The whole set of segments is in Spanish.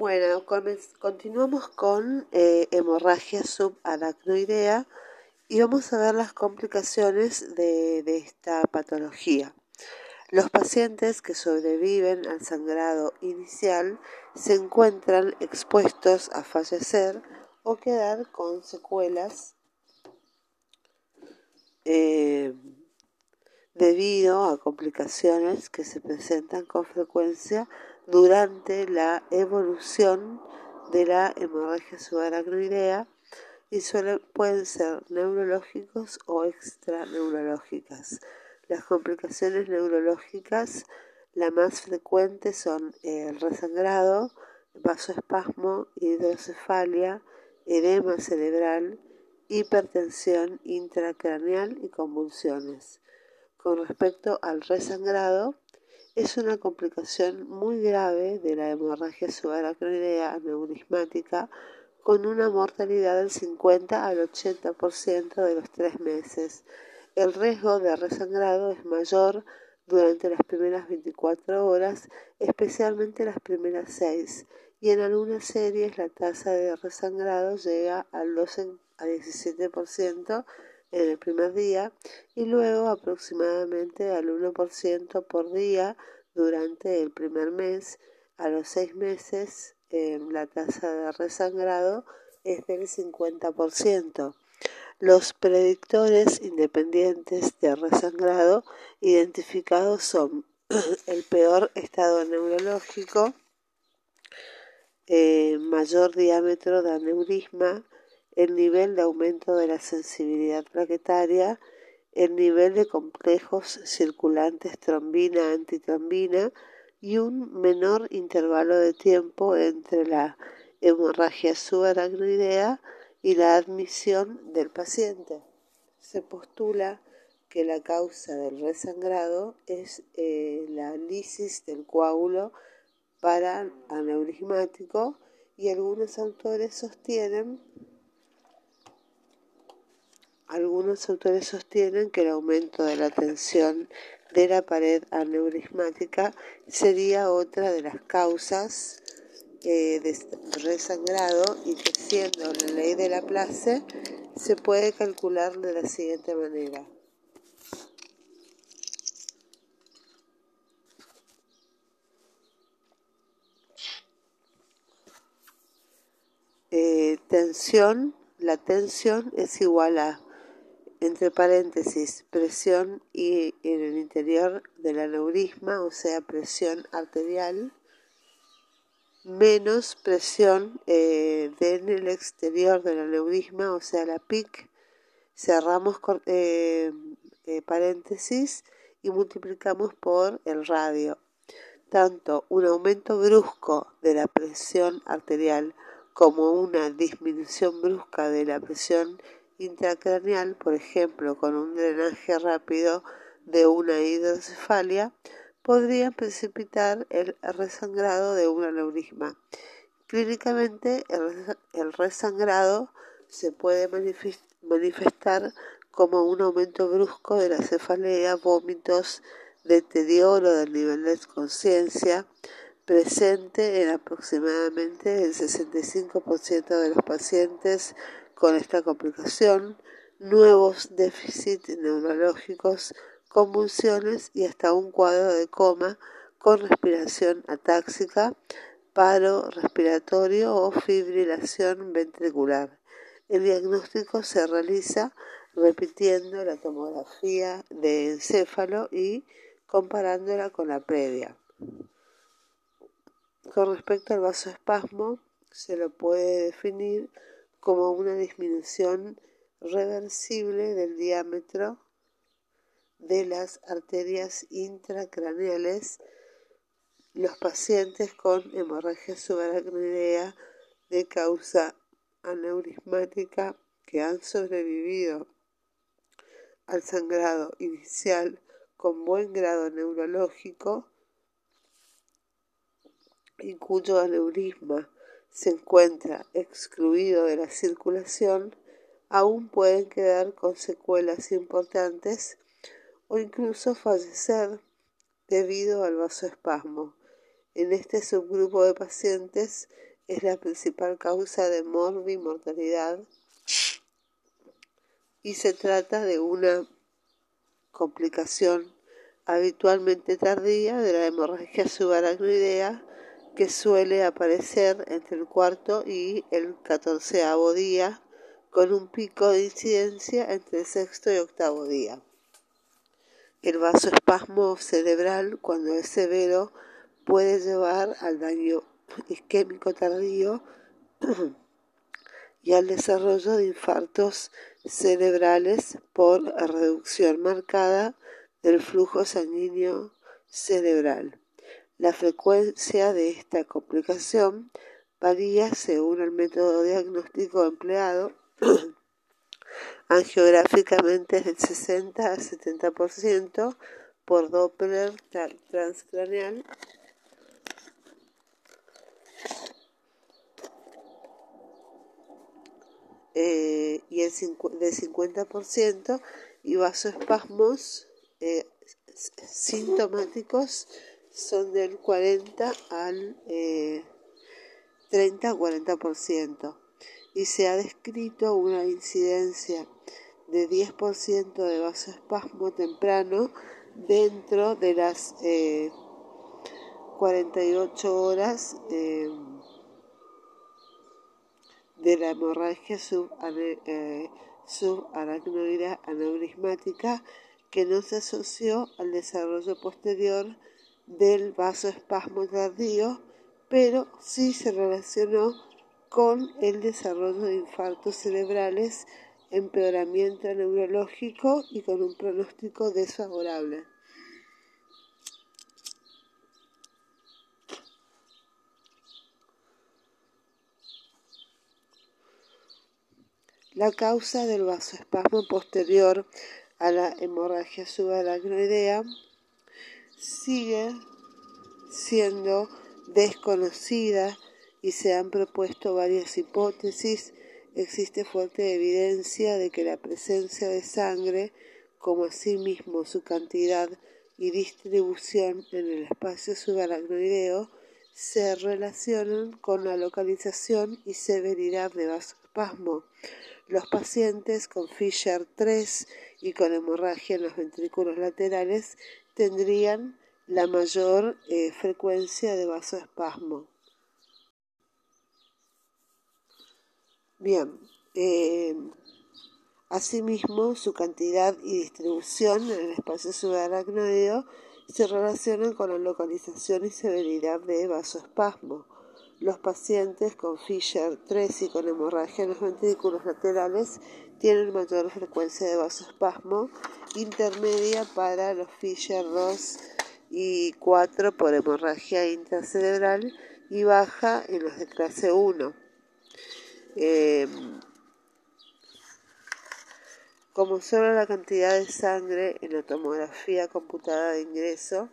Bueno, continuamos con eh, hemorragia subaracnoidea y vamos a ver las complicaciones de, esta patología. Los pacientes que sobreviven al sangrado inicial se encuentran expuestos a fallecer o quedar con secuelas eh, debido a complicaciones que se presentan con frecuencia durante la evolución de la hemorragia subaracnoidea y pueden ser neurológicos o extraneurológicas. Las complicaciones neurológicas, la más frecuente son el resangrado, vasoespasmo, hidrocefalia, edema cerebral, hipertensión intracraneal y convulsiones. Con respecto al resangrado, es una complicación muy grave de la hemorragia subaracnoidea aneurismática con una mortalidad del 50 al 80% de los tres meses. El riesgo de resangrado es mayor durante las primeras 24 horas, especialmente las primeras 6, y en algunas series la tasa de resangrado llega al 12 a 17% en el primer día y luego aproximadamente al 1% por día durante el primer mes. A los seis meses la tasa de resangrado es del 50%. Los predictores independientes de resangrado identificados son el peor estado neurológico, eh, mayor diámetro de aneurisma, el nivel de aumento de la sensibilidad plaquetaria, el nivel de complejos circulantes trombina-antitrombina y un menor intervalo de tiempo entre la hemorragia subaracnoidea y la admisión del paciente. Se postula que la causa del resangrado es eh, la lisis del coágulo para aneurismático y algunos autores sostienen algunos autores sostienen que el aumento de la tensión de la pared aneurismática sería otra de las causas eh, de resangrado y que siendo la ley de Laplace se puede calcular de la siguiente manera. Eh, tensión, la tensión es igual a entre paréntesis, presión y en el interior del aneurisma, o sea, presión arterial, menos presión eh, en el exterior del aneurisma, o sea, la PIC, cerramos eh, eh, paréntesis y multiplicamos por el radio. Tanto un aumento brusco de la presión arterial como una disminución brusca de la presión intracraneal, por ejemplo, con un drenaje rápido de una hidrocefalia, podrían precipitar el resangrado de un aneurisma. Clínicamente, el resangrado se puede manifestar como un aumento brusco de la cefalea, vómitos, deterioro del nivel de conciencia, presente en aproximadamente el 65% de los pacientes con esta complicación, nuevos déficits neurológicos, convulsiones y hasta un cuadro de coma con respiración atáxica, paro respiratorio o fibrilación ventricular. El diagnóstico se realiza repitiendo la tomografía de encéfalo y comparándola con la previa. Con respecto al vasoespasmo, se lo puede definir como una disminución reversible del diámetro de las arterias intracraneales. Los pacientes con hemorragia subaracnoidea de causa aneurismática que han sobrevivido al sangrado inicial con buen grado neurológico y cuyo aneurisma se encuentra excluido de la circulación, aún pueden quedar con secuelas importantes o incluso fallecer debido al vasoespasmo. En este subgrupo de pacientes es la principal causa de mortalidad y se trata de una complicación habitualmente tardía de la hemorragia subaracnoidea que suele aparecer entre el cuarto y el catorceavo día con un pico de incidencia entre el sexto y octavo día. El vasoespasmo cerebral, cuando es severo, puede llevar al daño isquémico tardío y al desarrollo de infartos cerebrales por reducción marcada del flujo sanguíneo cerebral. La frecuencia de esta complicación varía según el método diagnóstico empleado. Angiográficamente es del 60 al 70% por Doppler transcraneal eh, y el de 50% y vasoespasmos eh, sintomáticos son del 40 al 30 40% y se ha descrito una incidencia de 10% de vasoespasmo temprano dentro de las 48 eh, horas eh, de la hemorragia subaracnoidea aneurismática que no se asoció al desarrollo posterior del vasoespasmo tardío, pero sí se relacionó con el desarrollo de infartos cerebrales, empeoramiento neurológico y con un pronóstico desfavorable. La causa del vasoespasmo posterior a la hemorragia subaracnoidea sigue siendo desconocida y se han propuesto varias hipótesis. Existe fuerte evidencia de que la presencia de sangre, como asimismo su cantidad y distribución en el espacio subaracnoideo, se relacionan con la localización y severidad de vasoespasmo. Los pacientes con Fisher 3 y con hemorragia en los ventrículos laterales tendrían la mayor eh, frecuencia de vasoespasmo. Bien, eh, asimismo su cantidad y distribución en el espacio subaracnoideo se relacionan con la localización y severidad de vasoespasmo. Los pacientes con Fisher 3 y con hemorragia en los ventrículos laterales tienen mayor frecuencia de vasoespasmo intermedia para los Fisher 2 y 4 por hemorragia intracerebral y baja en los de clase 1. Em, como solo la cantidad de sangre en la tomografía computada de ingreso,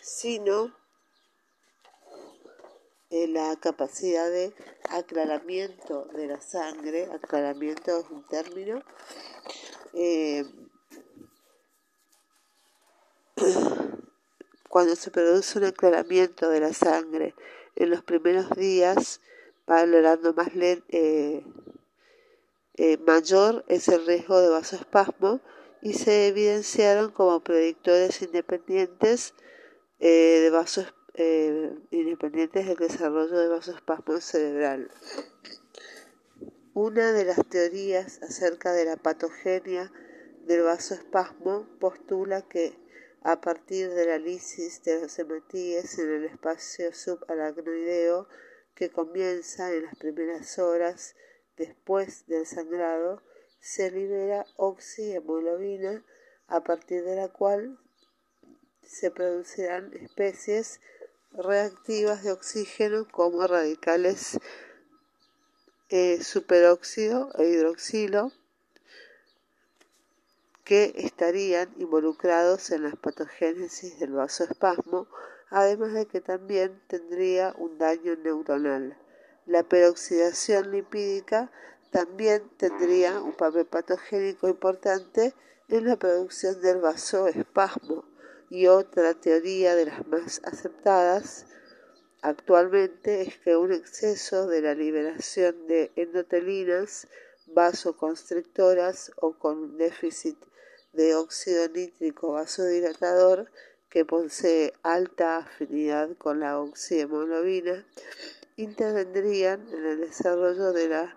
sino la capacidad de aclaramiento de la sangre, aclaramiento es un término, eh, cuando se produce un aclaramiento de la sangre en los primeros días, valorando más eh, eh, mayor es el riesgo de vasoespasmo y se evidenciaron como predictores independientes de vasoespasmo eh, independientes del desarrollo de vasoespasmo cerebral. Una de las teorías acerca de la patogenia del vasoespasmo postula que a partir de la lisis de los hematíes en el espacio subaracnoideo que comienza en las primeras horas después del sangrado, se libera oxihemoglobina a partir de la cual se producirán especies reactivas de oxígeno como radicales eh, superóxido e hidroxilo que estarían involucrados en la patogénesis del vasoespasmo, además de que también tendría un daño neuronal. La peroxidación lipídica también tendría un papel patogénico importante en la producción del vasoespasmo y otra teoría de las más aceptadas actualmente es que un exceso de la liberación de endotelinas vasoconstrictoras o con déficit de óxido nítrico vasodilatador que posee alta afinidad con la oxihemoglobina intervendrían en el desarrollo de la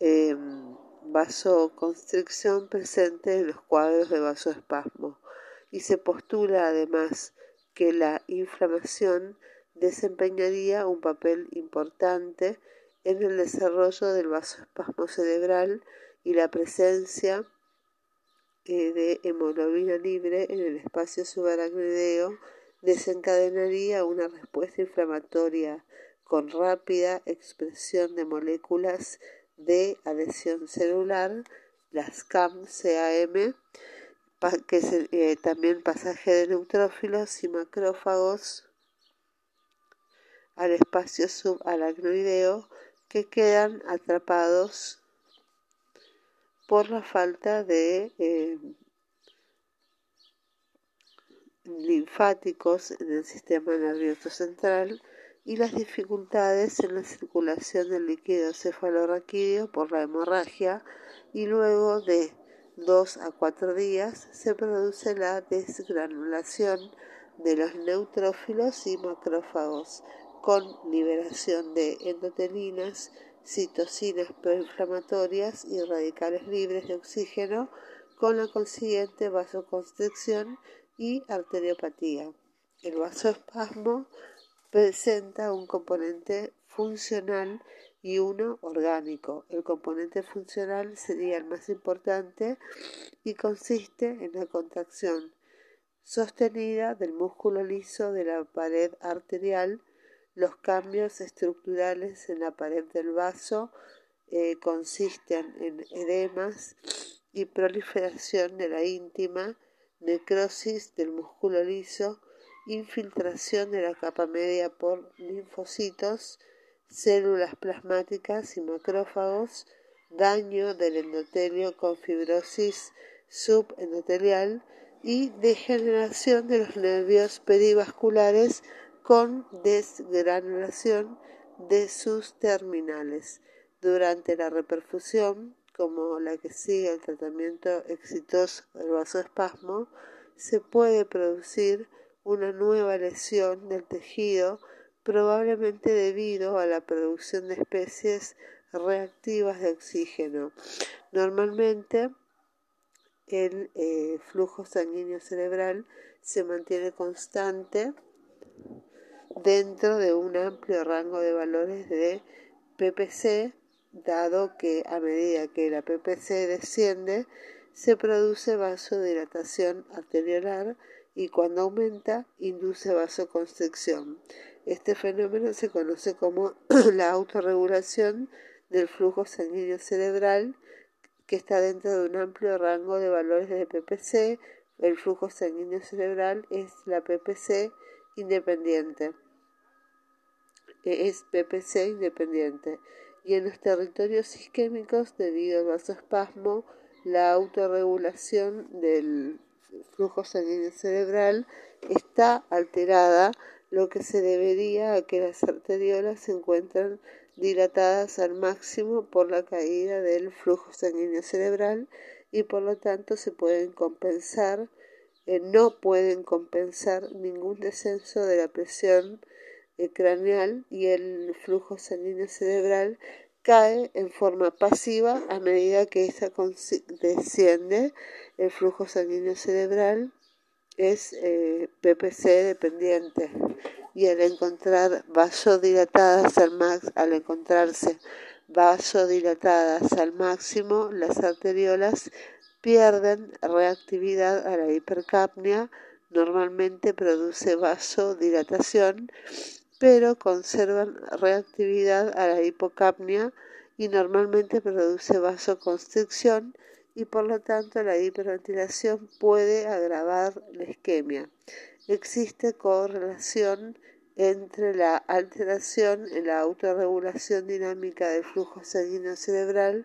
em, vasoconstricción presente en los cuadros de vasoespasmo. Y se postula además que la inflamación desempeñaría un papel importante en el desarrollo del vasoespasmo cerebral y la presencia de hemoglobina libre en el espacio subaracnoideo desencadenaría una respuesta inflamatoria con rápida expresión de moléculas de adhesión celular, las CAM-CAM, que es eh, también pasaje de neutrófilos y macrófagos al espacio subaracnoideo que quedan atrapados por la falta de eh, linfáticos en el sistema nervioso central y las dificultades en la circulación del líquido cefalorraquídeo por la hemorragia y luego de dos a cuatro días se produce la desgranulación de los neutrófilos y macrófagos con liberación de endotelinas, citocinas proinflamatorias y radicales libres de oxígeno con la consiguiente vasoconstricción y arteriopatía. El vasoespasmo presenta un componente funcional y uno orgánico. El componente funcional sería el más importante y consiste en la contracción sostenida del músculo liso de la pared arterial, los cambios estructurales en la pared del vaso eh, consisten en edemas y proliferación de la íntima, necrosis del músculo liso, infiltración de la capa media por linfocitos, células plasmáticas y macrófagos, daño del endotelio con fibrosis subendotelial y degeneración de los nervios perivasculares con desgranulación de sus terminales. Durante la reperfusión, como la que sigue el tratamiento exitoso del vasoespasmo, se puede producir una nueva lesión del tejido, probablemente debido a la producción de especies reactivas de oxígeno. Normalmente el eh, flujo sanguíneo cerebral se mantiene constante dentro de un amplio rango de valores de PPC, dado que a medida que la PPC desciende, se produce vasodilatación arteriolar y cuando aumenta induce vasoconstricción. Este fenómeno se conoce como la autorregulación del flujo sanguíneo cerebral que está dentro de un amplio rango de valores de PPC. El flujo sanguíneo cerebral es la PPC independiente. Es PPC independiente. Y en los territorios isquémicos, debido al vasoespasmo, la autorregulación del flujo sanguíneo cerebral está alterada, lo que se debería a que las arteriolas se encuentran dilatadas al máximo por la caída del flujo sanguíneo cerebral y por lo tanto se pueden compensar, eh, no pueden compensar ningún descenso de la presión craneal y el flujo sanguíneo cerebral cae en forma pasiva a medida que ésta desciende. El flujo sanguíneo cerebral es eh, PPC dependiente y al encontrar vasodilatadas al max, al encontrarse vasodilatadas al máximo, las arteriolas pierden reactividad a la hipercapnia, normalmente produce vasodilatación pero conservan reactividad a la hipocapnia y normalmente produce vasoconstricción y por lo tanto la hiperventilación puede agravar la isquemia. Existe correlación entre la alteración en la autorregulación dinámica del flujo sanguíneo cerebral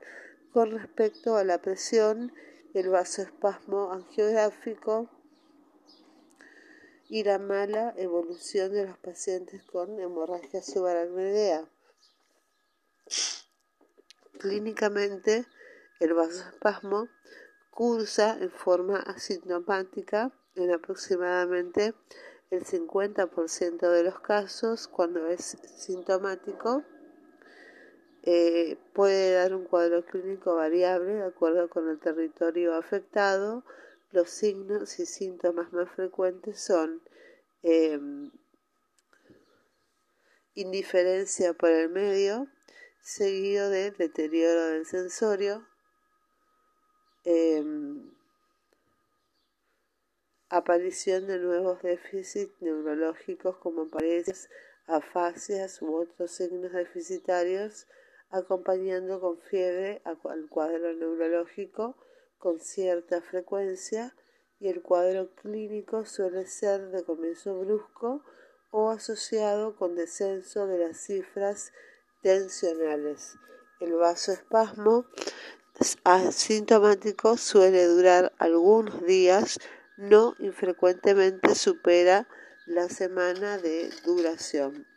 con respecto a la presión, el vasoespasmo angiográfico y la mala evolución de los pacientes con hemorragia subaracnoidea. Clínicamente, el vasoespasmo cursa en forma asintomática en aproximadamente el 50% de los casos cuando es sintomático. Eh, puede dar un cuadro clínico variable de acuerdo con el territorio afectado. Los signos y síntomas más frecuentes son em, indiferencia por el medio, seguido de deterioro del sensorio, em, aparición de nuevos déficits neurológicos como paredes, afasias u otros signos deficitarios, acompañando con fiebre al cuadro neurológico con cierta frecuencia y el cuadro clínico suele ser de comienzo brusco o asociado con descenso de las cifras tensionales. El vasoespasmo asintomático suele durar algunos días no infrecuentemente supera la semana de duración.